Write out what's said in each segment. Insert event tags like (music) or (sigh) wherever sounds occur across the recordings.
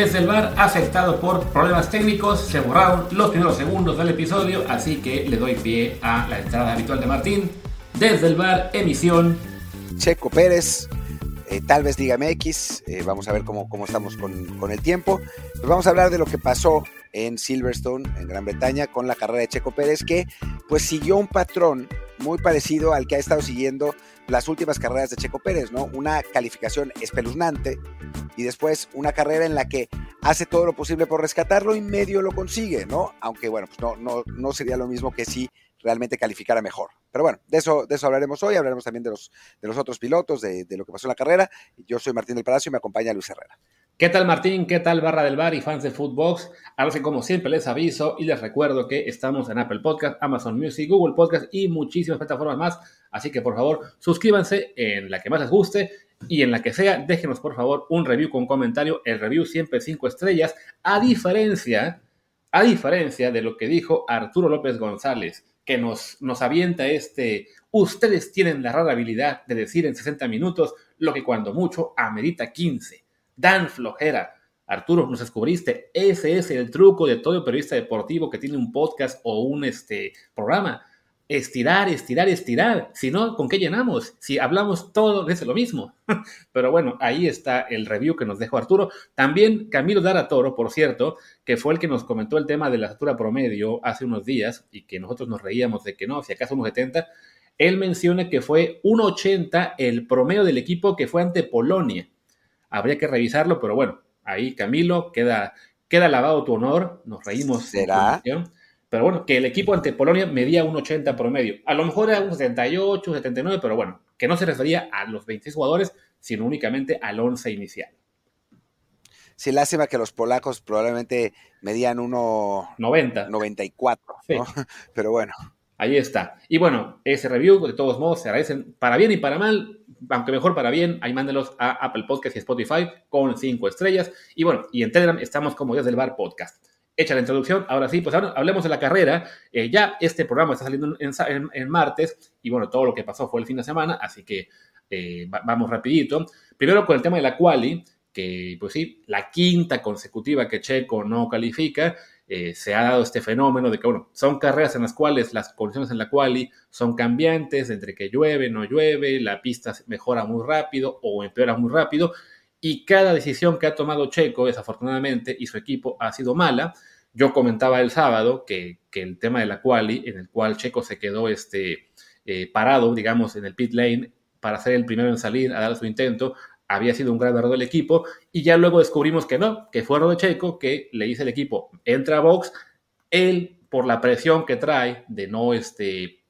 Desde el bar, afectado por problemas técnicos, se borraron los primeros segundos del episodio, así que le doy pie a la entrada habitual de Martín. Desde el bar, emisión. Checo Pérez, eh, tal vez dígame X, eh, vamos a ver cómo, cómo estamos con, con, el tiempo. Pues vamos a hablar de lo que pasó en Silverstone, en Gran Bretaña, con la carrera de Checo Pérez, que pues siguió un patrón muy parecido al que ha estado siguiendo las últimas carreras de Checo Pérez, ¿no? Una calificación espeluznante y después una carrera en la que hace todo lo posible por rescatarlo y medio lo consigue, ¿no? Aunque bueno, pues no, no, no sería lo mismo que si realmente calificara mejor. Pero bueno, de eso, de eso hablaremos hoy, hablaremos también de los, de los otros pilotos, de, de lo que pasó en la carrera. Yo soy Martín del Palacio y me acompaña Luis Herrera. ¿Qué tal Martín? ¿Qué tal Barra del Bar y fans de Footbox? Ahora sí, como siempre les aviso y les recuerdo que estamos en Apple Podcast, Amazon Music, Google Podcast y muchísimas plataformas más. Así que por favor suscríbanse en la que más les guste y en la que sea, déjenos por favor un review con comentario. El review siempre 5 estrellas, a diferencia, a diferencia de lo que dijo Arturo López González, que nos, nos avienta este, ustedes tienen la rara habilidad de decir en 60 minutos lo que cuando mucho amerita 15 dan flojera. Arturo, nos descubriste, ese es el truco de todo periodista deportivo que tiene un podcast o un este, programa. Estirar, estirar, estirar. Si no, ¿con qué llenamos? Si hablamos todo, es lo mismo. (laughs) Pero bueno, ahí está el review que nos dejó Arturo. También Camilo Dara Toro, por cierto, que fue el que nos comentó el tema de la altura promedio hace unos días y que nosotros nos reíamos de que no, si acaso unos 70. Él menciona que fue 1.80 el promedio del equipo que fue ante Polonia habría que revisarlo, pero bueno, ahí Camilo, queda, queda lavado tu honor, nos reímos. ¿Será? Pero bueno, que el equipo ante Polonia medía un 80 promedio. A lo mejor era un 78, 79, pero bueno, que no se refería a los 26 jugadores, sino únicamente al 11 inicial. Sí, lástima que los polacos probablemente medían 1.90. 94, ¿no? (laughs) Pero bueno. Ahí está. Y bueno, ese review, de todos modos, se agradecen para bien y para mal aunque mejor para bien, ahí mándelos a Apple Podcast y Spotify con cinco estrellas. Y bueno, y en Telegram estamos como Dios del Bar Podcast. Hecha la introducción, ahora sí, pues hablemos de la carrera. Eh, ya este programa está saliendo en, martes y bueno, todo lo que pasó fue el fin de semana, así que eh, vamos rapidito. Primero con el tema de la quali, que pues sí, la quinta consecutiva que Checo no califica. Eh, se ha dado este fenómeno de que, bueno, son carreras en las cuales las condiciones en la quali son cambiantes, entre que llueve, no llueve, la pista mejora muy rápido o empeora muy rápido, y cada decisión que ha tomado Checo, desafortunadamente, y su equipo ha sido mala. Yo comentaba el sábado que, el tema de la quali, en el cual Checo se quedó este, eh, parado, digamos, en el pit lane para ser el primero en salir a dar su intento, había sido un gran error del equipo y ya luego descubrimos que no, que fue error Checo, que le dice el equipo, entra a box, él por la presión que trae de no este,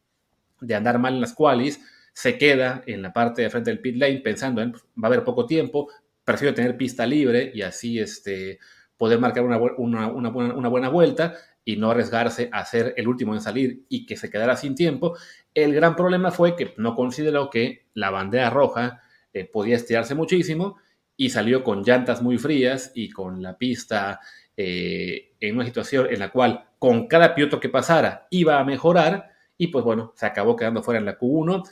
de andar mal en las qualis, se queda en la parte de frente del pit lane pensando en, pues, va a haber poco tiempo, prefiero tener pista libre y así este, poder marcar una, una, una, buena, una buena vuelta y no arriesgarse a ser el último en salir y que se quedara sin tiempo. El gran problema fue que no consideró que la bandera roja eh, podía estirarse muchísimo y salió con llantas muy frías y con la pista eh, en una situación en la cual con cada piloto que pasara iba a mejorar y pues bueno, se acabó quedando fuera en la Q1.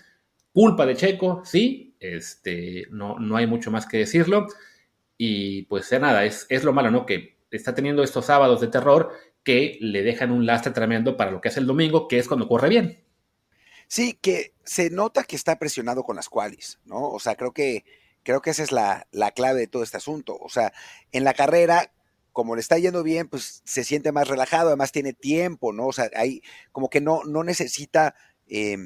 Culpa de Checo, sí, este, no, no hay mucho más que decirlo. Y pues ya nada, es, es lo malo, ¿no? Que está teniendo estos sábados de terror que le dejan un lastre tremendo para lo que es el domingo, que es cuando corre bien. Sí, que se nota que está presionado con las cuales, ¿no? O sea, creo que, creo que esa es la, la clave de todo este asunto. O sea, en la carrera, como le está yendo bien, pues se siente más relajado, además tiene tiempo, ¿no? O sea, ahí como que no, no necesita, eh,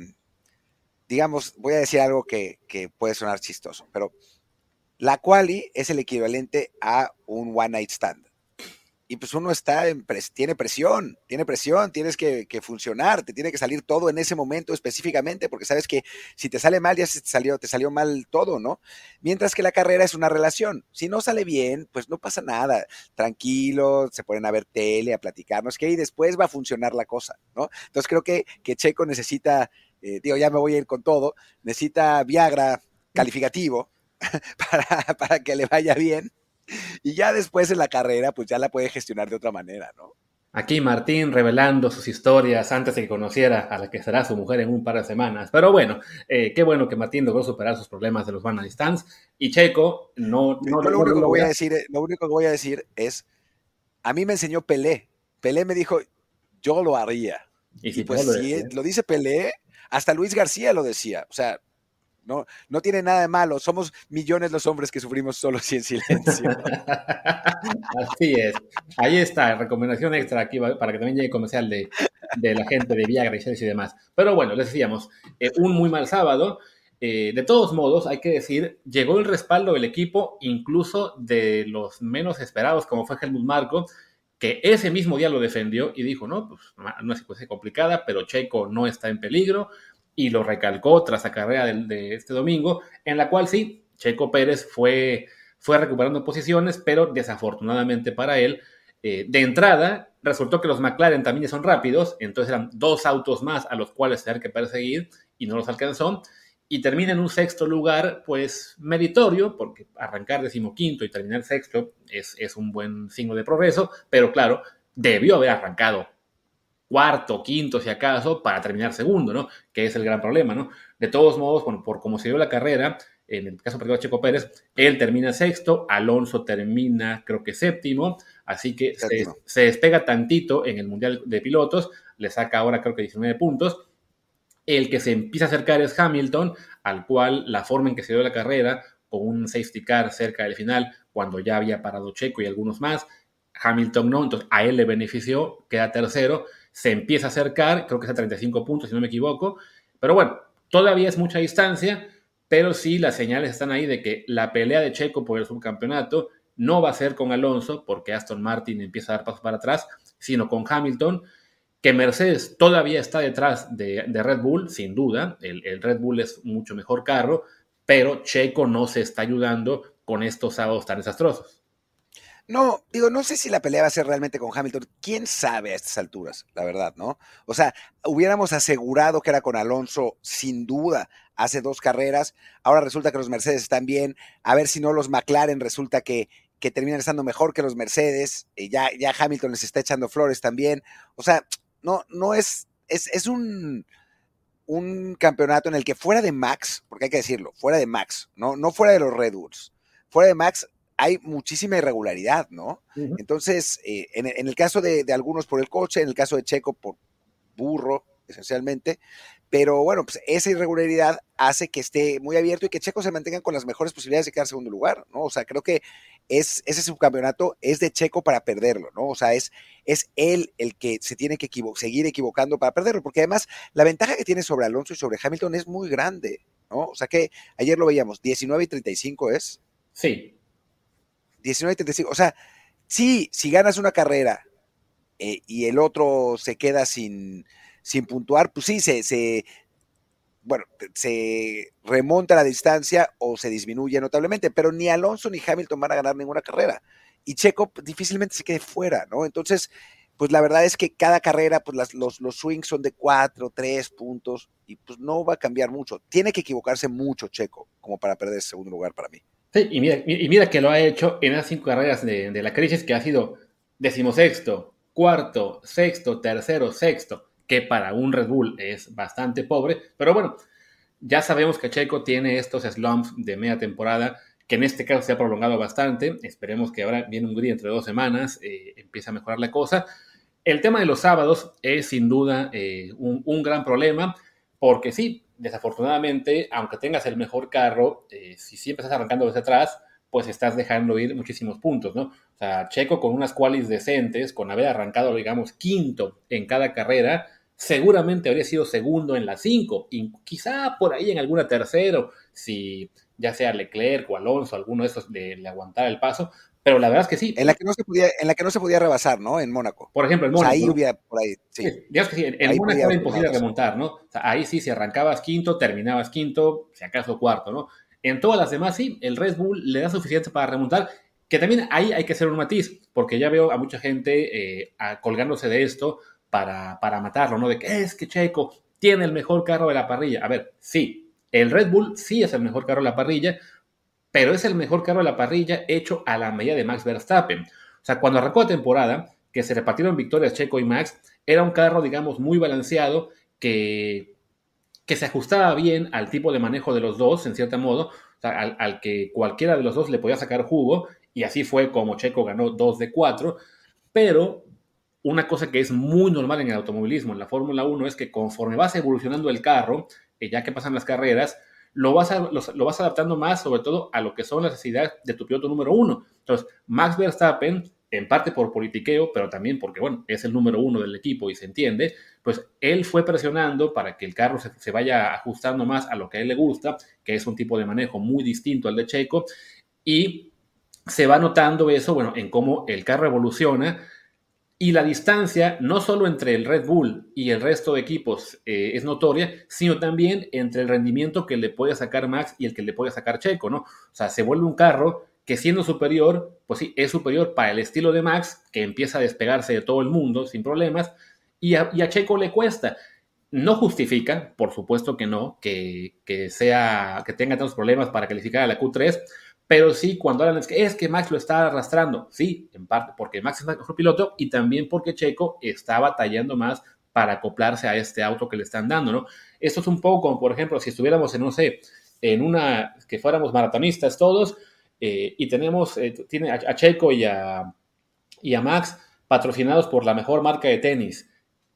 digamos, voy a decir algo que, que, puede sonar chistoso, pero la quali es el equivalente a un one night stand y pues uno está en tiene presión, tiene presión, tienes que, funcionar, te tiene que salir todo en ese momento específicamente, porque sabes que si te sale mal, ya se te salió, te salió mal todo, ¿no? Mientras que la carrera es una relación. Si no sale bien, pues no pasa nada. Tranquilo, se ponen a ver tele, a platicarnos, que ahí después va a funcionar la cosa, ¿no? Entonces creo que, que Checo necesita, eh, digo, ya me voy a ir con todo, necesita Viagra calificativo (laughs) para, para que le vaya bien y ya después en la carrera, pues ya la puede gestionar de otra manera, ¿no? Aquí Martín revelando sus historias antes de que conociera a la que será su mujer en un par de semanas. Pero bueno, eh, qué bueno que Martín logró superar sus problemas de los Van Distance. Y Checo no... no lo, único que voy a decir, lo único que voy a decir es, a mí me enseñó Pelé. Pelé me dijo, yo lo haría. Y, si pues si lo dice Pelé, hasta Luis García lo decía. O sea, no, no tiene nada de malo. Somos millones los hombres que sufrimos solos y en silencio. Así es. Ahí está, recomendación extra aquí para que también llegue comercial de, de la gente de Viagra y demás. Pero bueno, les decíamos, eh, un muy mal sábado. Eh, de todos modos, hay que decir, llegó el respaldo del equipo, incluso de los menos esperados, como fue Helmut Marco, que ese mismo día lo defendió y dijo, no, pues es situación complicada, pero Checo no está en peligro, y lo recalcó tras la carrera de, este domingo, en la cual sí, Checo Pérez fue, fue recuperando posiciones, pero desafortunadamente para él, eh, de entrada, resultó que los McLaren también son rápidos, entonces eran dos autos más a los cuales tener que perseguir y no los alcanzó, y termina en un sexto lugar, pues meritorio, porque arrancar decimoquinto y terminar sexto es, es un buen signo de progreso, pero claro, debió haber arrancado cuarto, quinto, si acaso, para terminar segundo, ¿no? Que es el gran problema, ¿no? De todos modos, bueno, por cómo se dio la carrera, en el caso de Checo Pérez, él termina sexto, Alonso termina, creo que séptimo, así que se, despega tantito en el Mundial de Pilotos, le saca ahora creo que 19 puntos. El que se empieza a acercar es Hamilton, al cual la forma en que se dio la carrera, con un safety car cerca del final, cuando ya había parado Checo y algunos más, Hamilton no, entonces a él le benefició, queda tercero, se empieza a acercar, creo que es a 35 puntos, si no me equivoco, pero bueno, todavía es mucha distancia, pero sí las señales están ahí de que la pelea de Checo por el subcampeonato no va a ser con Alonso, porque Aston Martin empieza a dar pasos para atrás, sino con Hamilton, que Mercedes todavía está detrás de, Red Bull, sin duda, el, el, Red Bull es mucho mejor carro, pero Checo no se está ayudando con estos sábados tan desastrosos. No, digo, no sé si la pelea va a ser realmente con Hamilton. ¿Quién sabe a estas alturas, la verdad, no? O sea, hubiéramos asegurado que era con Alonso, sin duda, hace dos carreras. Ahora resulta que los Mercedes están bien. A ver si no los McLaren resulta que, que terminan estando mejor que los Mercedes. Y ya, ya Hamilton les está echando flores también. O sea, no, no es, es, es un, un campeonato en el que fuera de Max, porque hay que decirlo, fuera de Max, no, no fuera de los Red Bulls, fuera de Max, hay muchísima irregularidad, ¿no? Entonces, eh, en, el caso de, algunos por el coche, en el caso de Checo por burro, esencialmente, pero bueno, pues esa irregularidad hace que esté muy abierto y que Checo se mantenga con las mejores posibilidades de quedar segundo lugar, ¿no? O sea, creo que es, ese subcampeonato es de Checo para perderlo, ¿no? O sea, es, es él el que se tiene que seguir equivocando para perderlo, porque además la ventaja que tiene sobre Alonso y sobre Hamilton es muy grande, ¿no? O sea que ayer lo veíamos, 19 y 35 es. Sí, 19 y 35. O sea, sí, si ganas una carrera eh, y el otro se queda sin, sin puntuar, pues sí, se, se, bueno, se remonta la distancia o se disminuye notablemente, pero ni Alonso ni Hamilton van a ganar ninguna carrera. Y Checo difícilmente se quede fuera, ¿no? Entonces, pues la verdad es que cada carrera, pues los, los swings son de cuatro, tres puntos y pues no va a cambiar mucho. Tiene que equivocarse mucho Checo como para perder segundo lugar para mí. Y mira, que lo ha hecho en las cinco carreras de, la crisis, que ha sido decimosexto, cuarto, sexto, tercero, sexto, que para un Red Bull es bastante pobre, pero bueno, ya sabemos que Checo tiene estos slumps de media temporada, que en este caso se ha prolongado bastante, esperemos que ahora viene un gris entre dos semanas, eh, empieza a mejorar la cosa. El tema de los sábados es sin duda eh, un gran problema, porque sí, desafortunadamente, aunque tengas el mejor carro, eh, si siempre estás arrancando desde atrás, pues estás dejando ir muchísimos puntos, ¿no? O sea, Checo con unas qualis decentes, con haber arrancado, digamos, quinto en cada carrera, seguramente habría sido segundo en las cinco, y quizá por ahí en alguna tercero, si ya sea Leclerc o Alonso, alguno de esos le aguantara el paso, pero la verdad es que sí. En la que no se podía, en la que no se podía rebasar, ¿no? En Mónaco. Por ejemplo, en Mónaco. ahí hubiera, por ahí, sí. digamos que sí, en, Mónaco era imposible remontar, ¿no? O sea, ahí sí, si arrancabas quinto, terminabas quinto, si acaso cuarto, ¿no? En todas las demás, sí, el Red Bull le da suficiente para remontar, que también ahí hay que hacer un matiz, porque ya veo a mucha gente eh, colgándose de esto para, para matarlo, ¿no? De que es que Checo tiene el mejor carro de la parrilla. A ver, sí, el Red Bull sí es el mejor carro de la parrilla, pero es el mejor carro de la parrilla hecho a la medida de Max Verstappen. O sea, cuando arrancó la temporada, que se repartieron victorias Checo y Max, era un carro, digamos, muy balanceado, que, que se ajustaba bien al tipo de manejo de los dos, en cierto modo, al, al, que cualquiera de los dos le podía sacar jugo, y así fue como Checo ganó 2 de 4, pero una cosa que es muy normal en el automovilismo, en la Fórmula 1, es que conforme vas evolucionando el carro, eh, ya que pasan las carreras, lo vas, lo, vas adaptando más, sobre todo, a lo que son las necesidades de tu piloto número uno. Entonces, Max Verstappen, en parte por politiqueo, pero también porque, bueno, es el número uno del equipo y se entiende, pues él fue presionando para que el carro se, se vaya ajustando más a lo que a él le gusta, que es un tipo de manejo muy distinto al de Checo, y se va notando eso, bueno, en cómo el carro evoluciona y la distancia, no solo entre el Red Bull y el resto de equipos eh, es notoria, sino también entre el rendimiento que le puede sacar Max y el que le puede sacar Checo, ¿no? O sea, se vuelve un carro que siendo superior, pues sí, es superior para el estilo de Max, que empieza a despegarse de todo el mundo sin problemas, y a, Checo le cuesta. No justifica, por supuesto que no, que, que, sea, que tenga tantos problemas para calificar a la Q3, pero sí, cuando hablan es que, es que Max lo está arrastrando, sí, en parte porque Max es mejor piloto y también porque Checo está batallando más para acoplarse a este auto que le están dando, ¿no? Esto es un poco como, por ejemplo, si estuviéramos en, no sé, en una, que fuéramos maratonistas todos eh, y tenemos, eh, tiene a, Checo y a, y a Max patrocinados por la mejor marca de tenis.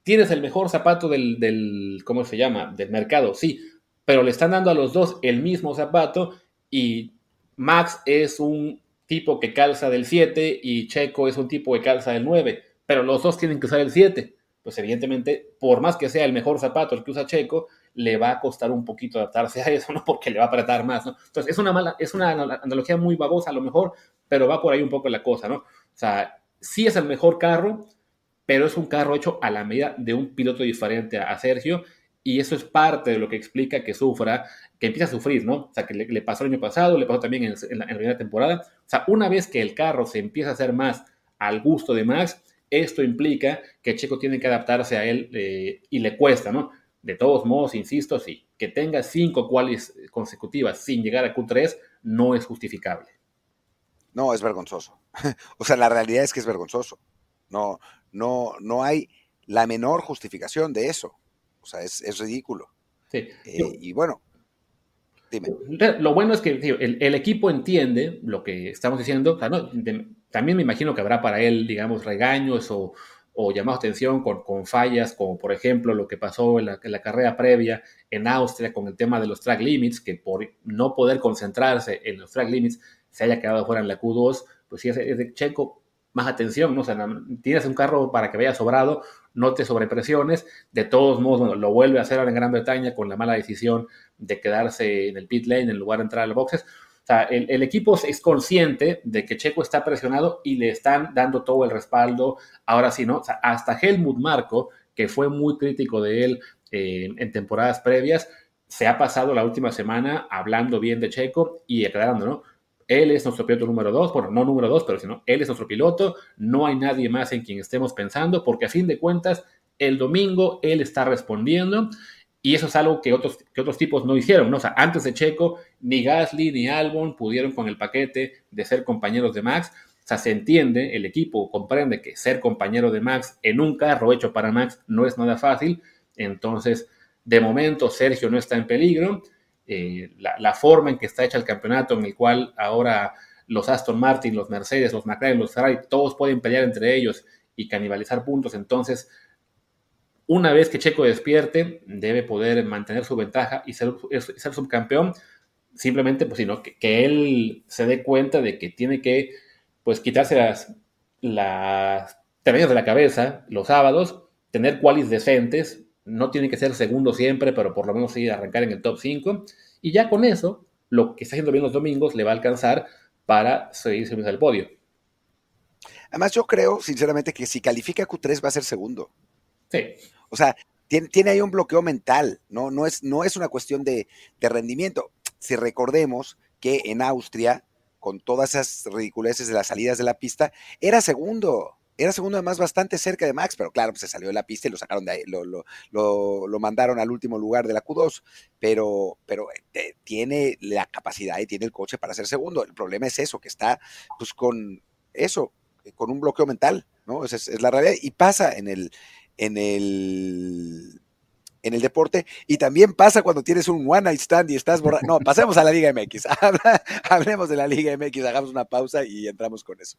Tienes el mejor zapato del, del, ¿cómo se llama? Del mercado, sí, pero le están dando a los dos el mismo zapato y Max es un tipo que calza del 7 y Checo es un tipo que calza del 9, pero los dos tienen que usar el 7. Pues evidentemente, por más que sea el mejor zapato el que usa Checo, le va a costar un poquito adaptarse a eso, ¿no? Porque le va a apretar más, ¿no? Entonces, es una mala, es una analogía muy babosa a lo mejor, pero va por ahí un poco la cosa, ¿no? O sea, sí es el mejor carro, pero es un carro hecho a la medida de un piloto diferente a Sergio y eso es parte de lo que explica que sufra, que empieza a sufrir, ¿no? O sea, que le, pasó el año pasado, le pasó también en, la, primera temporada. O sea, una vez que el carro se empieza a hacer más al gusto de Max, esto implica que Checo tiene que adaptarse a él eh, y le cuesta, ¿no? De todos modos, insisto, sí, que tenga cinco cuales consecutivas sin llegar a Q3 no es justificable. No, es vergonzoso. (laughs) o sea, la realidad es que es vergonzoso. No, no, no hay la menor justificación de eso. O sea, es, ridículo. Sí. Eh, y bueno, dime. Lo bueno es que el, equipo entiende lo que estamos diciendo. también me imagino que habrá para él, digamos, regaños o, o llamados de atención con, con, fallas, como por ejemplo lo que pasó en la, en la, carrera previa en Austria con el tema de los track limits, que por no poder concentrarse en los track limits se haya quedado fuera en la Q2, pues sí es, de Checo más atención, ¿no? O sea, tienes un carro para que vaya sobrado, no te sobrepresiones, de todos modos lo vuelve a hacer ahora en Gran Bretaña con la mala decisión de quedarse en el pit lane en lugar de entrar al boxes. O sea, el, equipo es consciente de que Checo está presionado y le están dando todo el respaldo. Ahora sí, ¿no? O sea, hasta Helmut Marco, que fue muy crítico de él eh, en temporadas previas, se ha pasado la última semana hablando bien de Checo y aclarando, ¿no? Él es nuestro piloto número dos, bueno, no número dos, pero sino él es nuestro piloto, no hay nadie más en quien estemos pensando, porque a fin de cuentas, el domingo él está respondiendo y eso es algo que otros, que otros tipos no hicieron. O sea, antes de Checo, ni Gasly ni Albon pudieron con el paquete de ser compañeros de Max. O sea, se entiende, el equipo comprende que ser compañero de Max en un carro hecho para Max no es nada fácil. Entonces, de momento, Sergio no está en peligro. Eh, la, forma en que está hecha el campeonato, en el cual ahora los Aston Martin, los Mercedes, los McLaren, los Ferrari, todos pueden pelear entre ellos y canibalizar puntos. Entonces, una vez que Checo despierte, debe poder mantener su ventaja y ser, subcampeón. Simplemente, pues, sino que, que, él se dé cuenta de que tiene que, pues, quitarse las, las de la cabeza los sábados, tener cualis decentes, no tiene que ser segundo siempre, pero por lo menos sí arrancar en el top 5. Y ya con eso, lo que está haciendo bien los domingos le va a alcanzar para seguir subiendo al podio. Además, yo creo, sinceramente, que si califica Q3 va a ser segundo. Sí. O sea, tiene, tiene ahí un bloqueo mental, ¿no? No es, no es una cuestión de, de rendimiento. Si recordemos que en Austria, con todas esas ridiculeces de las salidas de la pista, era segundo era segundo además bastante cerca de Max, pero claro, pues se salió de la pista y lo sacaron de ahí, lo, lo, lo, mandaron al último lugar de la Q2, pero, pero eh, tiene la capacidad y tiene el coche para ser segundo. El problema es eso, que está pues con eso, con un bloqueo mental. ¿no? Esa es, la realidad. Y pasa en el, en el en el deporte y también pasa cuando tienes un one night stand y estás borrado. No, pasemos a la Liga MX. (laughs) Hablemos de la Liga MX, hagamos una pausa y entramos con eso.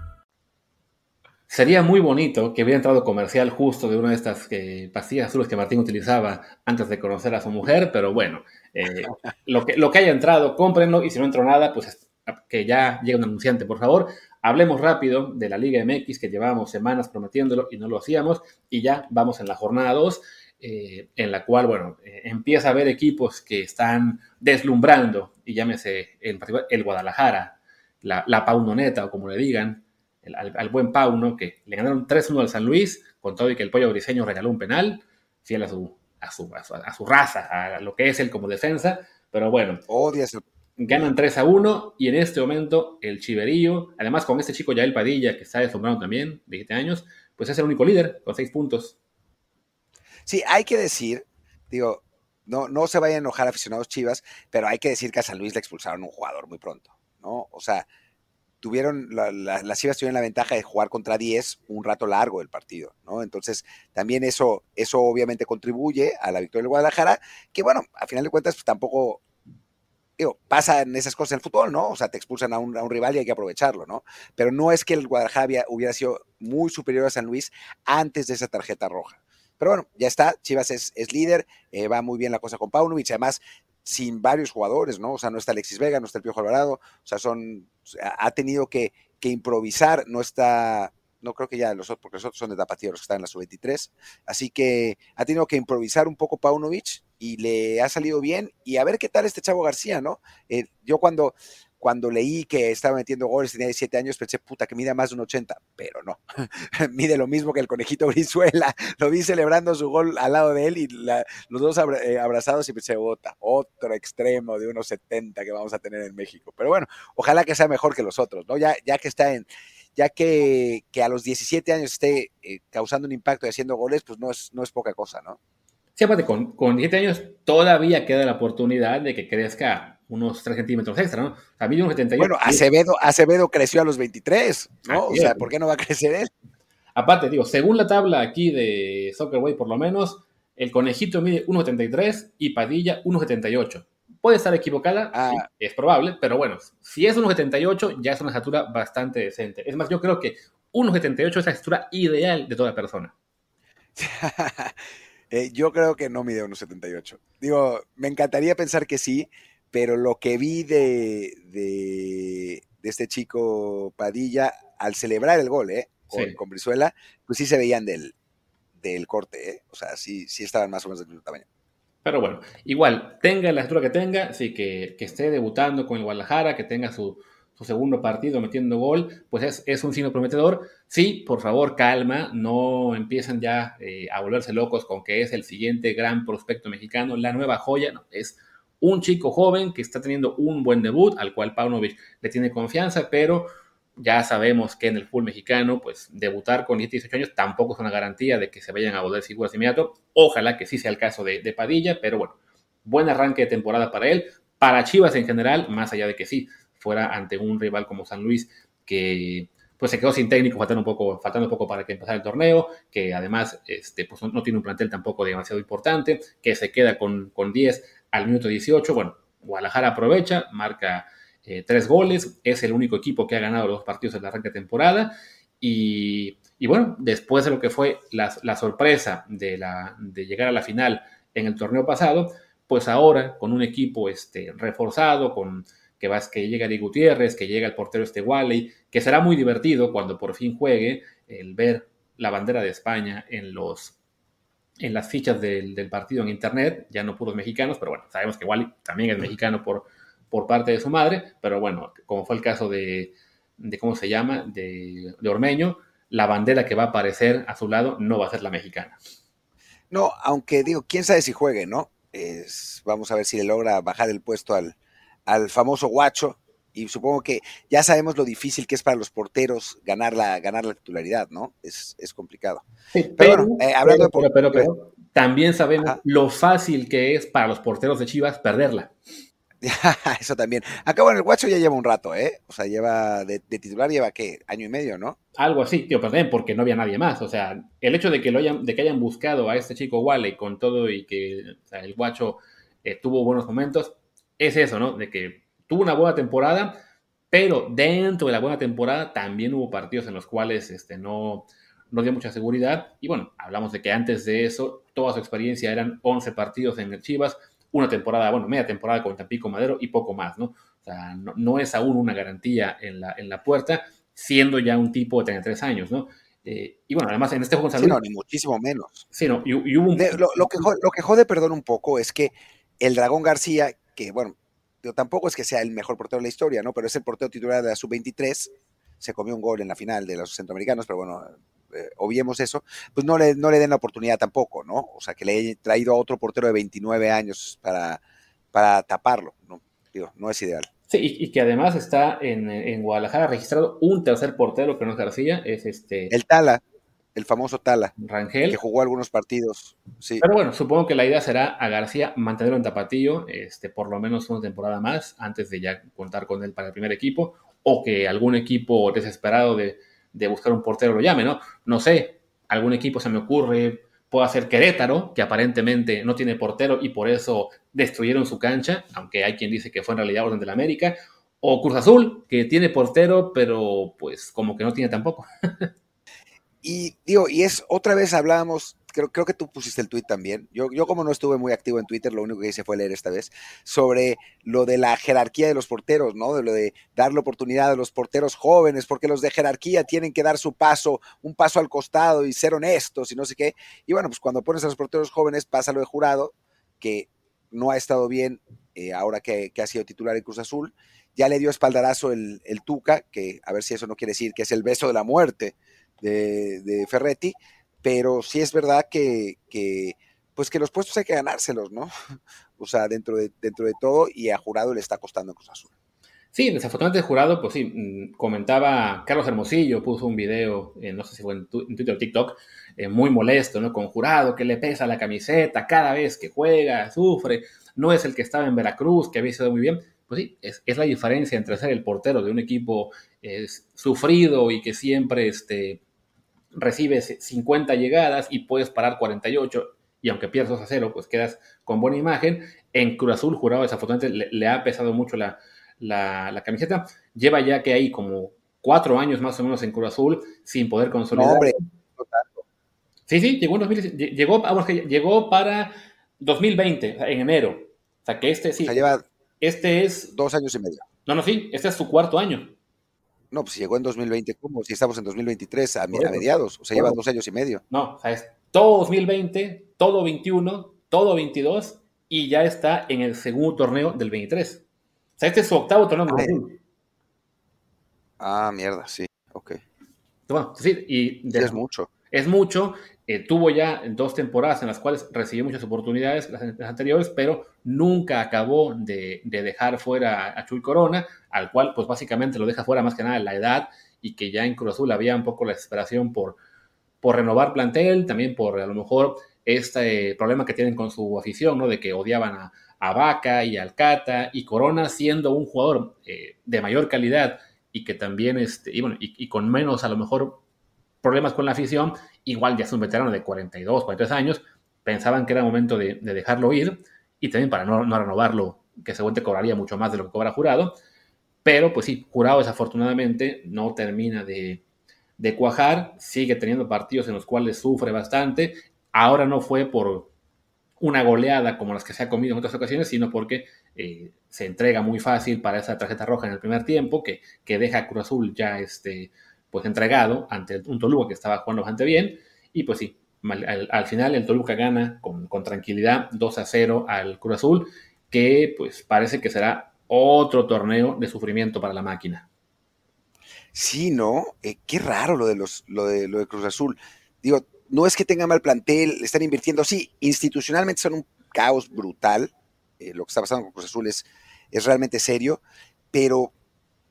Sería muy bonito que hubiera entrado comercial justo de una de estas eh, pastillas azules que Martín utilizaba antes de conocer a su mujer, pero bueno, eh, lo, que, lo que haya entrado, cómprenlo y si no entró nada, pues que ya llegue un anunciante, por favor. Hablemos rápido de la Liga MX que llevábamos semanas prometiéndolo y no lo hacíamos y ya vamos en la jornada 2. Eh, en la cual, bueno, empieza a haber equipos que están deslumbrando, y llámese en particular el Guadalajara, la, la Paunoneta o como le digan, al, buen Pau, ¿no? Que le ganaron 3-1 al San Luis, con todo y que el pollo briseño regaló un penal, fiel a su, a su, a su, raza, a lo que es él como defensa, pero bueno. Ganan 3 a 1 y en este momento el Chiverillo, además con este chico Yael Padilla, que está deslumbrado también, de 17 años, pues es el único líder con 6 puntos. Sí, hay que decir, digo, no, no se vayan a enojar aficionados chivas, pero hay que decir que a San Luis le expulsaron un jugador muy pronto, ¿no? O sea, tuvieron, las Chivas tuvieron la ventaja de jugar contra 10 un rato largo del partido, ¿no? Entonces, también eso, eso obviamente contribuye a la victoria del Guadalajara, que bueno, a final de cuentas, pues tampoco, digo, pasan esas cosas en el fútbol, ¿no? O sea, te expulsan a un, rival y hay que aprovecharlo, ¿no? Pero no es que el Guadalajara hubiera sido muy superior a San Luis antes de esa tarjeta roja. Pero bueno, ya está, Chivas es, líder, eh, va muy bien la cosa con Paunovic, además sin varios jugadores, ¿no? O sea, no está Alexis Vega, no está el Piojo Alvarado, o sea, son, ha tenido que, improvisar, no está, no creo que ya los otros, porque los otros son de Tapatío, los que están en la sub-23, así que ha tenido que improvisar un poco Paunovic y le ha salido bien, y a ver qué tal este Chavo García, ¿no? Eh, yo cuando, cuando leí que estaba metiendo goles, tenía 17 años, pensé, puta, que mide más de un 80, pero no. (laughs) mide lo mismo que el conejito (laughs) Brizuela. Lo vi celebrando su gol al lado de él y los dos eh, abrazados y pensé, bota, otro extremo de unos 70 que vamos a tener en México. Pero bueno, ojalá que sea mejor que los otros, ¿no? Ya, ya que está en, ya que, a los 17 años esté eh, causando un impacto y haciendo goles, pues no es, no es poca cosa, ¿no? Sí, aparte, con, con 17 años todavía queda la oportunidad de que crezca unos 3 centímetros extra, ¿no? O sea, mide 78. Bueno, Acevedo, Acevedo creció a los 23, ¿no? o sea, ¿por qué no va a crecer él? Aparte, digo, según la tabla aquí de Soccerway, por lo menos, el conejito mide 1,73 y Padilla 1,78. Puede estar equivocada, ah. es probable, pero bueno, si es 1,78 ya es una estatura bastante decente. Es más, yo creo que 1,78 es la estatura ideal de toda persona. (laughs) Eh, yo creo que no mide 1,78. Digo, me encantaría pensar que sí, pero lo que vi de, de, este chico Padilla al celebrar el gol, ¿eh? Con, Brizuela, pues sí se veían del, del corte, ¿eh? O sea, sí, sí estaban más o menos del tamaño. Pero bueno, igual, tenga la altura que tenga, sí, que, que esté debutando con el Guadalajara, que tenga su, su segundo partido metiendo gol, pues es, es, un signo prometedor. Sí, por favor, calma, no empiecen ya eh, a volverse locos con que es el siguiente gran prospecto mexicano, la nueva joya, no, es un chico joven que está teniendo un buen debut, al cual Paunovic le tiene confianza, pero ya sabemos que en el fútbol mexicano, pues debutar con 18 años tampoco es una garantía de que se vayan a volver figuras inmediato. Ojalá que sí sea el caso de, Padilla, pero bueno, buen arranque de temporada para él, para Chivas en general, más allá de que sí fuera ante un rival como San Luis que pues se quedó sin técnico, faltando un poco, faltando un poco para que empezara el torneo, que además este, pues no, tiene un plantel tampoco demasiado importante, que se queda con, con 10 al minuto 18. Bueno, Guadalajara aprovecha, marca eh, tres goles, es el único equipo que ha ganado los partidos en la de temporada. Y, bueno, después de lo que fue la, sorpresa de, llegar a la final en el torneo pasado, pues ahora con un equipo este, reforzado, con que, vas, que llega Di Gutiérrez, que llega el portero este Wally, que será muy divertido cuando por fin juegue el ver la bandera de España en los en las fichas del, partido en internet, ya no puros mexicanos, pero bueno, sabemos que Wally también es mexicano por, por parte de su madre, pero bueno, como fue el caso de, de ¿cómo se llama?, de, de Ormeño, la bandera que va a aparecer a su lado no va a ser la mexicana. No, aunque digo, quién sabe si juegue, ¿no? Vamos a ver si le logra bajar el puesto al, al famoso guacho. Y supongo que ya sabemos lo difícil que es para los porteros ganar la, ganar la titularidad, ¿no? Es, es complicado. pero, eh, hablando de pero, pero, también sabemos lo fácil que es para los porteros de Chivas perderla. (laughs) Eso también. Acá, bueno, el Guacho ya lleva un rato, ¿eh? O sea, lleva de, titular lleva qué, año y medio, ¿no? Algo así, tío, perdón, porque no había nadie más. O sea, el hecho de que lo hayan, de que hayan buscado a este chico Wally con todo y que el Guacho eh, tuvo buenos momentos, es eso, ¿no? De que tuvo una buena temporada, pero dentro de la buena temporada también hubo partidos en los cuales este, no, no dio mucha seguridad. Y bueno, hablamos de que antes de eso, toda su experiencia eran 11 partidos en el Chivas una temporada, bueno, media temporada con Tampico Madero y poco más, ¿no? O sea, no, es aún una garantía en la, en la puerta, siendo ya un tipo de 33 años, ¿no? Eh, y bueno, además en este juego sí, no, ni muchísimo menos. Sí, no, y, hubo un... lo, que jode, lo que jode, perdón, un poco es que el Dragón García, que bueno, tampoco es que sea el mejor portero de la historia, ¿no? Pero es el portero titular de la sub-23, se comió un gol en la final de los centroamericanos, pero bueno, eh, obviemos eso, pues no le, no le den la oportunidad tampoco, ¿no? O sea, que le haya traído a otro portero de 29 años para, para taparlo, ¿no? Digo, no es ideal. Sí, y, que además está en, Guadalajara registrado un tercer portero que no es García, es este... El Tala, el famoso Tala. Rangel. Que jugó algunos partidos, sí. Pero bueno, supongo que la idea será a García mantenerlo en Tapatillo, este, por lo menos una temporada más, antes de ya contar con él para el primer equipo, o que algún equipo desesperado de de buscar un portero lo llame, ¿no? No sé, algún equipo se me ocurre, puede ser Querétaro, que aparentemente no tiene portero y por eso destruyeron su cancha, aunque hay quien dice que fue en realidad orden de la América, o Cruz Azul, que tiene portero, pero pues como que no tiene tampoco. (laughs) y digo, y es otra vez hablábamos creo, creo que tú pusiste el tweet también. Yo, yo como no estuve muy activo en Twitter, lo único que hice fue leer esta vez sobre lo de la jerarquía de los porteros, ¿no? De lo de darle oportunidad a los porteros jóvenes, porque los de jerarquía tienen que dar su paso, un paso al costado y ser honestos y no sé qué. Y bueno, pues cuando pones a los porteros jóvenes pasa lo de jurado, que no ha estado bien eh, ahora que, ha sido titular en Cruz Azul. Ya le dio espaldarazo el, el Tuca, que a ver si eso no quiere decir que es el beso de la muerte de, Ferretti pero sí es verdad que, pues que los puestos hay que ganárselos, ¿no? (laughs) O sea, dentro de, dentro de todo, y a Jurado le está costando en Cruz Azul. Sí, desafortunadamente Jurado, pues sí, mm, comentaba, Carlos Hermosillo puso un video, no sé si fue en, Twitter o TikTok, eh, muy molesto, ¿no? Con Jurado, que le pesa la camiseta cada vez que juega, sufre, no es el que estaba en Veracruz, que había sido muy bien. Pues sí, es, la diferencia entre ser el portero de un equipo sufrido y que siempre este, recibes 50 llegadas y puedes parar 48 y aunque pierdas a cero, pues quedas con buena imagen. En Cruz Azul, jurado desafortunadamente le, ha pesado mucho la, la, camiseta. Lleva ya que hay como cuatro años más o menos en Cruz Azul sin poder consolidar. Sí, sí, llegó en 2020, llegó, vamos, que llegó para 2020, en enero. O sea que este sí. lleva este es. Dos años y medio. No, no, sí, este es su cuarto año. No, pues llegó en 2020, ¿cómo? Si estamos en 2023 a, mediados, o sea, lleva dos años y medio. No, o sea, es todo 2020, todo 21, todo 22 y ya está en el segundo torneo del 23. O sea, este es su octavo torneo. Ah, ah mierda, sí, ok. Bueno, sí, y es mucho. Es mucho. Eh, tuvo ya dos temporadas en las cuales recibió muchas oportunidades, las, anteriores, pero nunca acabó de, dejar fuera a Chuy Corona, al cual pues básicamente lo deja fuera más que nada la edad y que ya en Cruz Azul había un poco la desesperación por, renovar plantel, también por a lo mejor este problema que tienen con su afición, ¿no? De que odiaban a, Vaca y Alcata y Corona siendo un jugador eh, de mayor calidad y que también, este, bueno, y, con menos a lo mejor problemas con la afición, igual ya es un veterano de 42, 43 años, pensaban que era momento de, dejarlo ir y también para no, renovarlo, que seguramente cobraría mucho más de lo que cobra jurado, pero pues sí, jurado desafortunadamente no termina de, cuajar, sigue teniendo partidos en los cuales sufre bastante, ahora no fue por una goleada como las que se ha comido en otras ocasiones, sino porque eh, se entrega muy fácil para esa tarjeta roja en el primer tiempo, que, que deja a Cruz Azul ya este, pues entregado ante un Toluca que estaba jugando bastante bien. Y pues sí, al, final el Toluca gana con, tranquilidad 2 a 0 al Cruz Azul, que pues parece que será otro torneo de sufrimiento para la máquina. Sí, ¿no? Eh, qué raro lo de, los, lo, de, lo de Cruz Azul. Digo, no es que tengan mal plantel, están invirtiendo, sí, institucionalmente son un caos brutal. Eh, lo que está pasando con Cruz Azul es, es realmente serio, pero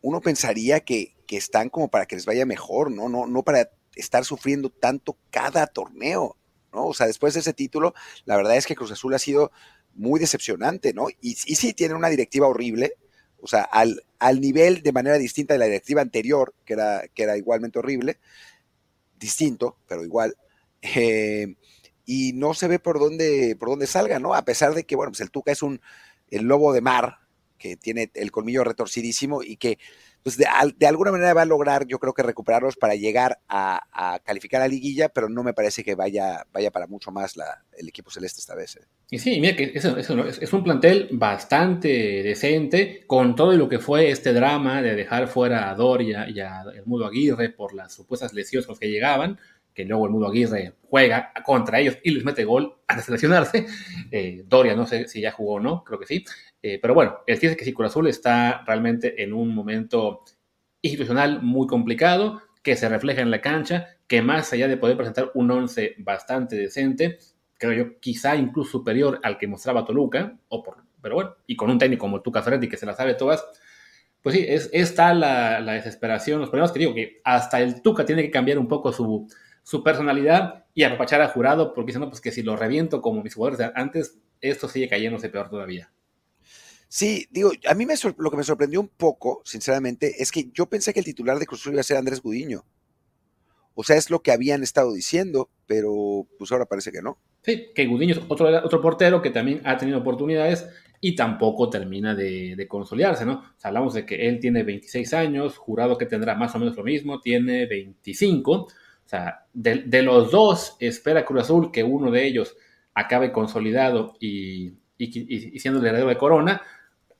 uno pensaría que, que, están como para que les vaya mejor, ¿no? No, no para estar sufriendo tanto cada torneo, ¿no? O sea, después de ese título, la verdad es que Cruz Azul ha sido muy decepcionante, ¿no? Y, sí, tiene una directiva horrible, o sea, al, al, nivel de manera distinta de la directiva anterior, que era, que era igualmente horrible, distinto, pero igual. Eh, y no se ve por dónde, por dónde salga, ¿no? A pesar de que, bueno, pues el Tuca es un el lobo de mar, que tiene el colmillo retorcidísimo y que pues de, alguna manera va a lograr, yo creo que recuperarlos para llegar a, calificar a liguilla, pero no me parece que vaya, vaya para mucho más el equipo celeste esta vez. ¿eh? Y sí, es, un plantel bastante decente, con todo lo que fue este drama de dejar fuera a Doria y a el Mudo Aguirre por las supuestas lesiones que llegaban, que luego el Mudo Aguirre juega contra ellos y les mete gol antes de lesionarse. Eh, Doria no sé si ya jugó o no, creo que sí. Eh, pero bueno, el chiste que si Cruz Azul está realmente en un momento institucional muy complicado, que se refleja en la cancha, que más allá de poder presentar un once bastante decente, creo yo quizá incluso superior al que mostraba Toluca, o por, pero bueno, y con un técnico como Tuca Ferretti que se la sabe todas, pues sí, es, está la, la desesperación, los problemas que digo que hasta el Tuca tiene que cambiar un poco su, su personalidad y apapachar al jurado, porque diciendo pues que si lo reviento como mis jugadores antes, esto sigue cayéndose peor todavía. Sí, digo, a mí me lo que me sorprendió un poco, sinceramente, es que yo pensé que el titular de Cruz Azul iba a ser Andrés Gudiño. O sea, es lo que habían estado diciendo, pero pues ahora parece que no. Sí, que Gudiño es otro, otro portero que también ha tenido oportunidades y tampoco termina de, consolidarse, ¿no? O sea, hablamos de que él tiene 26 años, jurado que tendrá más o menos lo mismo, tiene 25. O sea, de, de los dos, espera Cruz Azul que uno de ellos acabe consolidado y, y, y siendo el heredero de Corona,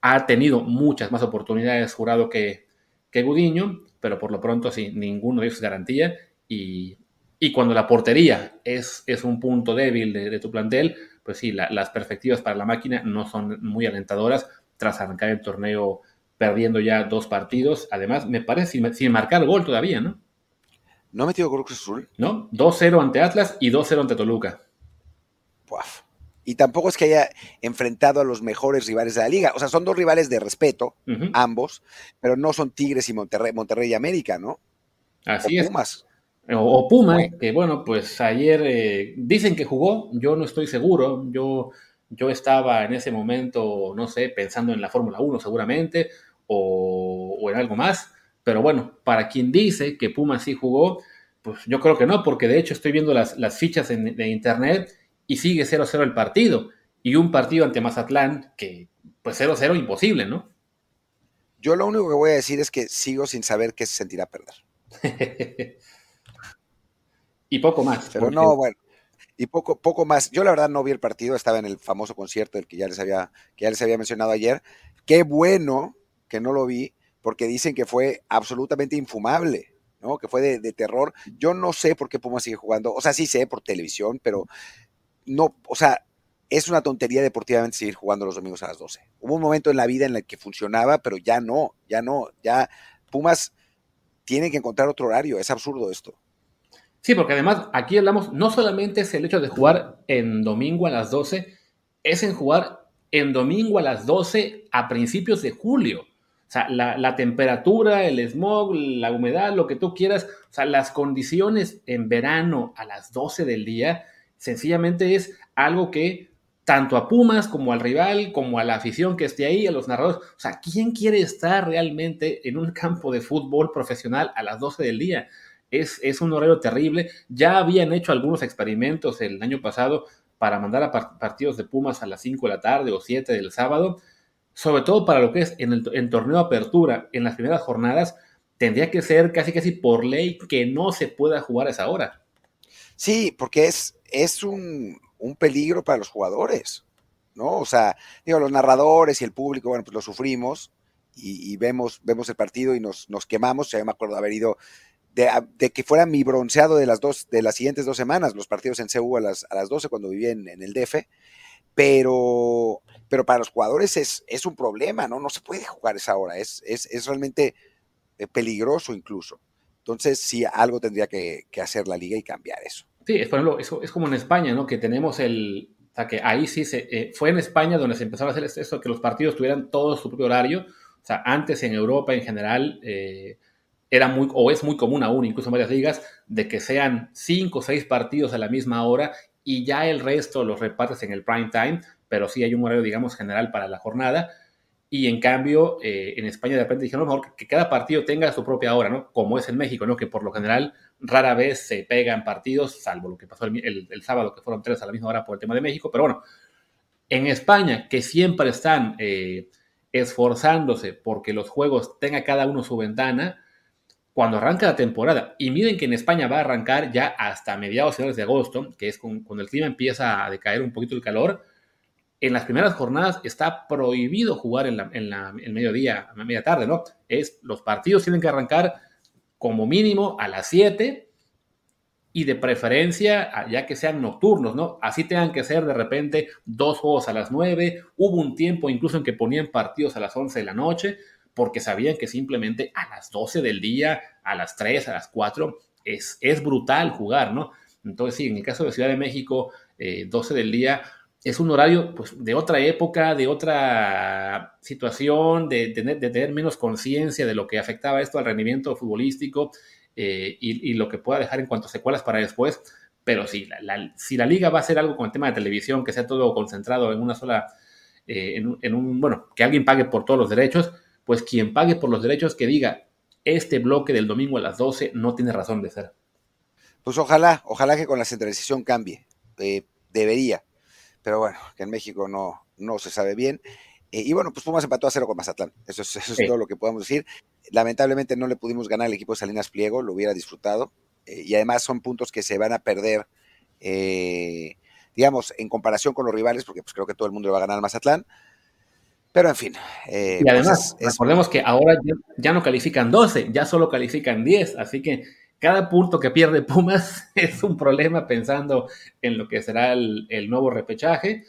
ha tenido muchas más oportunidades jurado que, que Gudiño, pero por lo pronto sí, ninguno de ellos es garantía. Y, y cuando la portería es, es un punto débil de, de tu plantel, pues sí, la, las perspectivas para la máquina no son muy alentadoras tras arrancar el torneo perdiendo ya dos partidos. Además, me parece sin, sin marcar gol todavía, ¿no? ¿No ha metido gol Cruz Azul? No, 2-0 ante Atlas y 2-0 ante Toluca. Puaf. Y tampoco es que haya enfrentado a los mejores rivales de la liga. O sea, son dos rivales de respeto, uh -huh. ambos, pero no son Tigres y Monterrey, Monterrey y América, ¿no? Así o Pumas. Es. O, o bueno. que bueno, pues ayer eh, dicen que jugó, yo no estoy seguro. Yo, yo estaba en ese momento, no sé, pensando en la Fórmula 1 seguramente, o, o en algo más. Pero bueno, para quien dice que Puma sí jugó, pues yo creo que no, porque de hecho estoy viendo las, las fichas en, de internet y sigue 0-0 el partido. Y un partido ante Mazatlán que, pues 0-0 imposible, ¿no? Yo lo único que voy a decir es que sigo sin saber qué se sentirá perder. (laughs) y poco más. Pero porque... no, bueno. Y poco, poco más. Yo la verdad no vi el partido, estaba en el famoso concierto del que ya les había, que ya les había mencionado ayer. Qué bueno que no lo vi, porque dicen que fue absolutamente infumable. ¿no? Que fue de, de, terror. Yo no sé por qué Puma sigue jugando. O sea, sí sé por televisión, pero no, o sea, es una tontería deportivamente seguir jugando los domingos a las 12. Hubo un momento en la vida en el que funcionaba, pero ya no, ya no, ya Pumas tiene que encontrar otro horario, es absurdo esto. Sí, porque además aquí hablamos, no solamente es el hecho de jugar en domingo a las 12, es en jugar en domingo a las 12 a principios de julio. O sea, la, la, temperatura, el smog, la humedad, lo que tú quieras, o sea, las condiciones en verano a las 12 del día, sencillamente es algo que tanto a Pumas como al rival, como a la afición que esté ahí, a los narradores, o sea, ¿quién quiere estar realmente en un campo de fútbol profesional a las 12 del día? Es, es un horario terrible. Ya habían hecho algunos experimentos el año pasado para mandar a partidos de Pumas a las 5 de la tarde o 7 del sábado, sobre todo para lo que es en el torneo de apertura, en las primeras jornadas, tendría que ser casi casi por ley que no se pueda jugar a esa hora. Sí, porque es, es un, un, peligro para los jugadores, ¿no? O sea, digo, los narradores y el público, bueno, pues lo sufrimos y, y vemos, vemos el partido y nos, nos quemamos. O sea, yo me acuerdo haber ido, de, de, que fuera mi bronceado de las dos, de las siguientes dos semanas, los partidos en CU a las, a las 12 cuando vivía en, en el DF, pero, pero para los jugadores es, es un problema, ¿no? No se puede jugar esa hora, es, es, es realmente eh, peligroso incluso. Entonces, sí, algo tendría que, hacer la liga y cambiar eso. Sí, es, por ejemplo, es, como en España, ¿no? Que tenemos el, o sea, que ahí sí se, eh, fue en España donde se empezó a hacer eso, que los partidos tuvieran todo su propio horario. O sea, antes en Europa en general eh, era muy, o es muy común aún, incluso en varias ligas, de que sean cinco o seis partidos a la misma hora y ya el resto los repartes en el prime time, pero sí hay un horario, digamos, general para la jornada. Y en cambio, eh, en España de repente dijeron, mejor que cada partido tenga su propia hora, ¿no? Como es en México, ¿no? Que por lo general rara vez se pegan partidos, salvo lo que pasó el, sábado, que fueron tres a la misma hora por el tema de México. Pero bueno, en España, que siempre están eh, esforzándose porque los juegos tengan cada uno su ventana, cuando arranca la temporada, y miren que en España va a arrancar ya hasta mediados finales de agosto, que es cuando el clima empieza a decaer un poquito el calor, en las primeras jornadas está prohibido jugar en, la, en, el mediodía, a media tarde, ¿no? Es, los partidos tienen que arrancar como mínimo a las 7 y de preferencia ya que sean nocturnos, ¿no? Así tengan que ser de repente dos juegos a las 9, hubo un tiempo incluso en que ponían partidos a las 11 de la noche, porque sabían que simplemente a las 12 del día, a las 3, a las 4, es, es brutal jugar, ¿no? Entonces sí, en el caso de Ciudad de México, 12 eh, del día, es un horario pues, de otra época, de otra situación, de, tener menos conciencia de lo que afectaba esto al rendimiento futbolístico eh, y, lo que pueda dejar en cuanto a secuelas para después. Pero sí, si la liga va a hacer algo con el tema de televisión, que sea todo concentrado en una sola, eh, en, un, bueno, que alguien pague por todos los derechos, pues quien pague por los derechos que diga, este bloque del domingo a las 12 no tiene razón de ser. Pues ojalá, ojalá que con la centralización cambie. Eh, debería pero bueno, que en México no, no se sabe bien. Eh, y bueno, pues Pumas empató a cero con Mazatlán. Eso es, eso es todo lo que podemos decir. Lamentablemente no le pudimos ganar al equipo de Salinas Pliego, lo hubiera disfrutado. Eh, y además son puntos que se van a perder, eh, digamos, en comparación con los rivales, porque pues creo que todo el mundo le va a ganar Mazatlán. Pero en fin. y además, pues, recordemos que ahora ya, ya, no califican 12, ya solo califican 10. Así que cada punto que pierde Pumas (laughs) es un problema pensando en lo que será el, nuevo repechaje.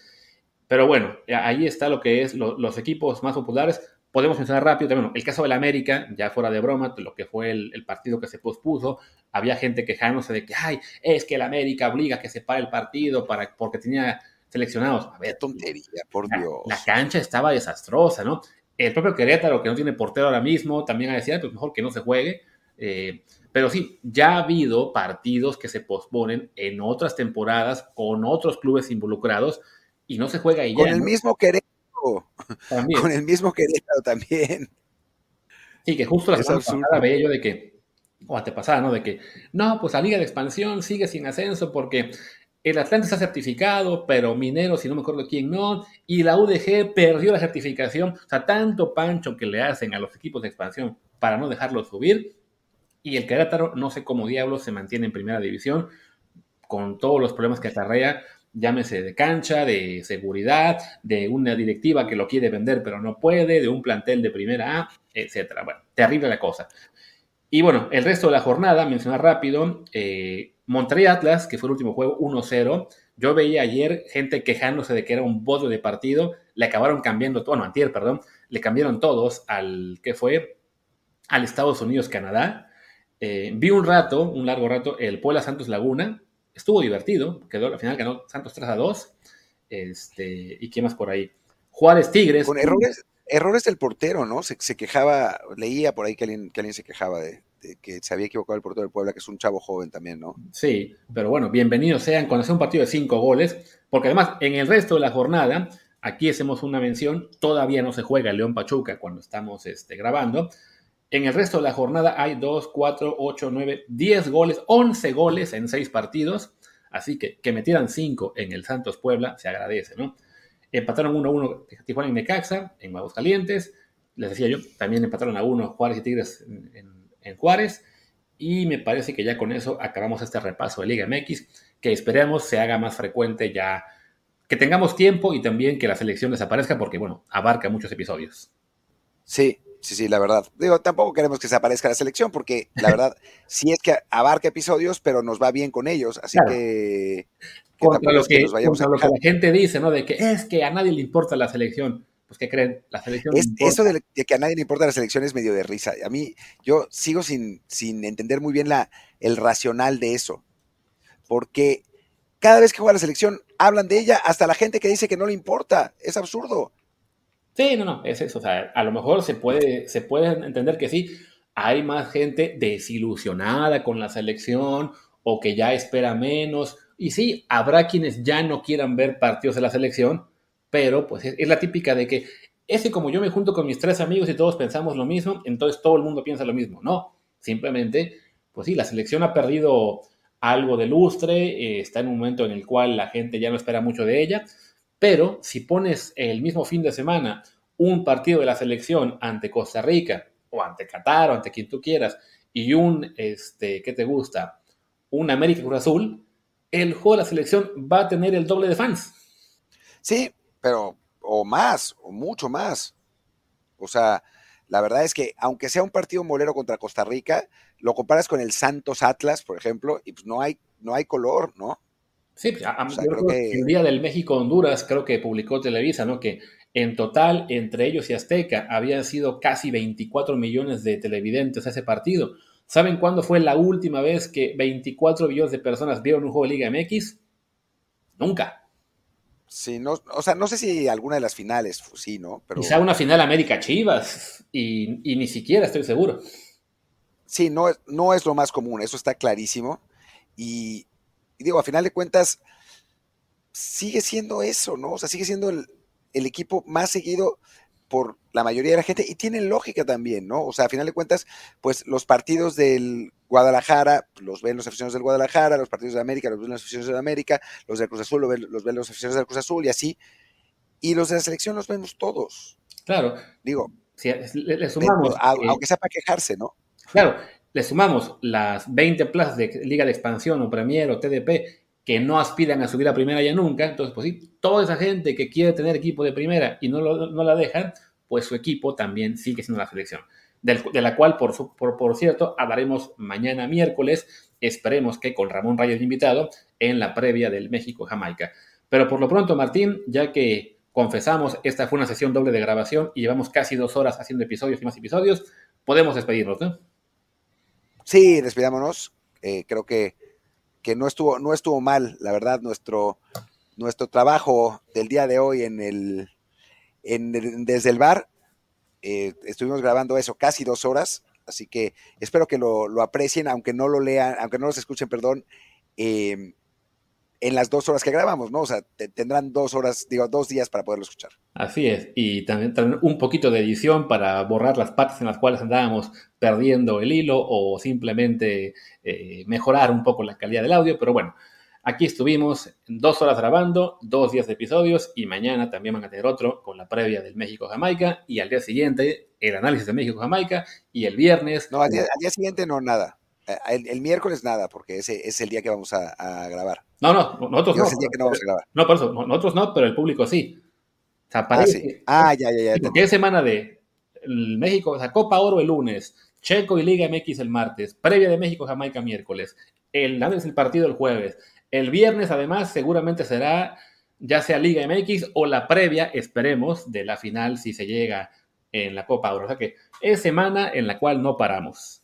Pero bueno, ahí está lo que es los equipos más populares. Podemos mencionar rápido también el caso del América, ya fuera de broma, lo que fue el, partido que se pospuso. Había gente quejándose de que, ay, es que el América obliga a que se pare el partido para, porque tenía seleccionados. A ver, tontería, por Dios. La cancha estaba desastrosa, ¿no? El propio Querétaro, que no tiene portero ahora mismo, también decía, pues mejor que no se juegue. Eh, pero sí, ya ha habido partidos que se posponen en otras temporadas con otros clubes involucrados y no se juega ahí. Con el mismo Querétaro. También. Con el mismo Querétaro también. Sí, que justo la semana pasada veía yo de que, o antepasada, ¿no? De que, no, pues la Liga de Expansión sigue sin ascenso porque el Atlante está certificado, pero Minero, si no me acuerdo quién no, y la UDG perdió la certificación. O sea, tanto pancho que le hacen a los equipos de expansión para no dejarlos subir y el Querétaro, no sé cómo diablos, se mantiene en primera división con todos los problemas que acarrea, llámese de cancha, de seguridad, de una directiva que lo quiere vender pero no puede, de un plantel de primera A, etcétera. Bueno, terrible la cosa. Y bueno, el resto de la jornada, mencionar rápido, eh, Monterrey Atlas, que fue el último juego 1-0. Yo veía ayer gente quejándose de que era un bodo de partido, le acabaron cambiando, bueno, antier, perdón, le cambiaron todos al, ¿qué fue? Al Estados Unidos-Canadá eh, vi un rato, un largo rato, el Puebla Santos Laguna. Estuvo divertido. Quedó, al final ganó Santos 3 a 2. Este, ¿Y qué más por ahí? Juárez Tigres. Con errores, errores del portero, ¿no? Se, quejaba, leía por ahí que alguien, que alguien se quejaba de, que se había equivocado el portero del Puebla, que es un chavo joven también, ¿no? Sí, pero bueno, bienvenidos sean cuando sea un partido de cinco goles, porque además en el resto de la jornada, aquí hacemos una mención, todavía no se juega el León Pachuca cuando estamos este, grabando, en el resto de la jornada hay 2, 4, 8, 9, 10 goles, 11 goles en 6 partidos. Así que que metieran 5 en el Santos Puebla se agradece, ¿no? Empataron 1-1 Tijuana y Necaxa en Calientes. Les decía yo, también empataron a 1 Juárez y Tigres en, Juárez. Y me parece que ya con eso acabamos este repaso de Liga MX, que esperemos se haga más frecuente ya, que tengamos tiempo y también que la selección desaparezca, porque bueno, abarca muchos episodios. Sí, sí, sí, la verdad. Digo, tampoco queremos que se aparezca la selección, porque la (laughs) verdad, sí es que abarca episodios, pero nos va bien con ellos, así que... contra lo que, la gente dice, ¿no? De que es que a nadie le importa la selección. pues ¿qué creen? La selección... Es, eso de, que a nadie le importa la selección es medio de risa. A mí, yo sigo sin, sin entender muy bien la, el racional de eso. Porque cada vez que juega la selección, hablan de ella, hasta la gente que dice que no le importa. Es absurdo. Sí, no, no, es eso. O sea, a lo mejor se puede, se puede entender que sí, hay más gente desilusionada con la selección o que ya espera menos. Y sí, habrá quienes ya no quieran ver partidos de la selección, pero pues es, la típica de que ese como yo me junto con mis tres amigos y todos pensamos lo mismo, entonces todo el mundo piensa lo mismo. No, simplemente, pues sí, la selección ha perdido algo de lustre, eh, está en un momento en el cual la gente ya no espera mucho de ella, pero si pones el mismo fin de semana un partido de la selección ante Costa Rica o ante Qatar o ante quien tú quieras y un, este, ¿qué te gusta? Un América Cruz Azul, el juego de la selección va a tener el doble de fans. Sí, pero o más, o mucho más. O sea, la verdad es que aunque sea un partido molero contra Costa Rica, lo comparas con el Santos Atlas, por ejemplo, y pues no hay, no hay color, ¿no? Sí, pues, a, el día del México-Honduras creo que publicó Televisa, ¿no? Que en total, entre ellos y Azteca, habían sido casi 24 millones de televidentes a ese partido. ¿Saben cuándo fue la última vez que 24 millones de personas vieron un juego de Liga MX? Nunca. Sí, no, o sea, no sé si alguna de las finales, sí, ¿no? Pero... Quizá una final América Chivas, y, ni siquiera estoy seguro. Sí, no, no es lo más común, eso está clarísimo. Y, y digo, a final de cuentas, sigue siendo eso, ¿no? O sea, sigue siendo el, equipo más seguido por la mayoría de la gente y tiene lógica también, ¿no? O sea, a final de cuentas, pues los partidos del Guadalajara los ven los aficionados del Guadalajara, los partidos de América los ven los aficionados de América, los del Cruz Azul los ven los, ven los aficionados del Cruz Azul y así. Y los de la selección los vemos todos. Claro. Digo, le, sumamos. aunque sea para quejarse, ¿no? Claro, le sumamos las 20 plazas de Liga de Expansión o Premier o TDP que no aspiran a subir a primera ya nunca, entonces pues sí, toda esa gente que quiere tener equipo de primera y no, no la dejan, pues su equipo también sigue siendo la selección, de la cual, por, por, por, cierto, hablaremos mañana miércoles, esperemos que con Ramón Reyes invitado, en la previa del México-Jamaica. Pero por lo pronto, Martín, ya que confesamos, esta fue una sesión doble de grabación y llevamos casi dos horas haciendo episodios y más episodios, podemos despedirnos, ¿no? Sí, despidámonos. Eh, creo que, que, no, estuvo, no estuvo mal, la verdad, nuestro, nuestro trabajo del día de hoy en el, en, desde el bar. Eh, estuvimos grabando eso casi dos horas, así que espero que lo, lo, aprecien, aunque no lo lean, aunque no los escuchen, perdón. Eh, en las dos horas que grabamos, ¿no? O sea, tendrán dos horas, digo, dos días para poderlo escuchar. Así es, y también, un poquito de edición para borrar las partes en las cuales andábamos perdiendo el hilo o simplemente eh, mejorar un poco la calidad del audio, pero bueno, aquí estuvimos dos horas grabando, dos días de episodios y mañana también van a tener otro con la previa del México-Jamaica y al día siguiente el análisis de México-Jamaica y el viernes... No, al día, al día siguiente no, nada. Eh, el, miércoles nada, porque ese es el día que vamos a, grabar. No, no, nosotros no. Es el día que no vamos a grabar. No, por eso, nosotros no, pero el público sí. O sea, ah, sí. ah, ya, ya, ya. ¿Qué semana de México? O sea, Copa Oro el lunes, Checo y Liga MX el martes, previa de México Jamaica miércoles, el el partido el jueves. El viernes, además, seguramente será ya sea Liga MX o la previa, esperemos, de la final si se llega en la Copa Oro. O sea que es semana en la cual no paramos.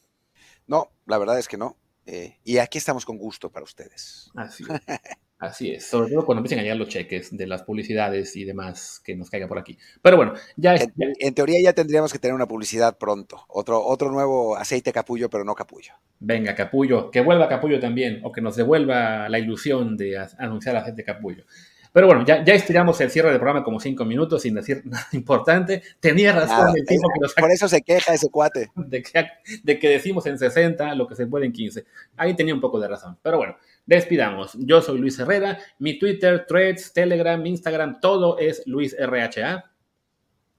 No, la verdad es que no. Eh, y aquí estamos con gusto para ustedes. Así es. Así es, sobre todo cuando empiecen a llegar los cheques de las publicidades y demás que nos caiga por aquí. Pero bueno, ya en, en, teoría ya tendríamos que tener una publicidad pronto. Otro, otro nuevo aceite capullo, pero no capullo. Venga, capullo, que vuelva capullo también, o que nos devuelva la ilusión de anunciar aceite capullo. Pero bueno, ya, ya estiramos el cierre del programa como cinco minutos sin decir (laughs) nada importante. Tenía razón el tipo que nos Por eso se queja ese cuate. (laughs) De que, de que decimos en 60 lo que se puede en 15. Ahí tenía un poco de razón. Pero bueno, despidamos. Yo soy Luis Herrera. Mi Twitter, Threads, Telegram, Instagram, todo es Luis RHA.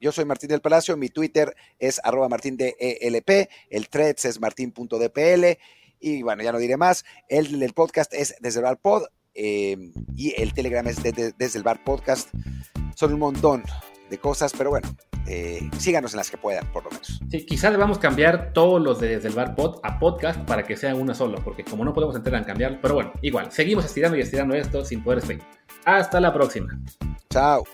Yo soy Martín del Palacio, mi Twitter es arroba martindelp, el threads es martin.dpl y bueno, ya no diré más. El, el podcast es desde el pod, Em, y el Telegram es desde el bar podcast. Son un montón de cosas, pero bueno, eh, síganos en las que puedan, por lo menos. Sí, quizás debamos cambiar todos los de desde el bar pod a podcast para que sean una solo, porque como no podemos entrar en cambiar, pero bueno, igual, seguimos estirando y estirando esto sin poder seguir. Hasta la próxima. Chao.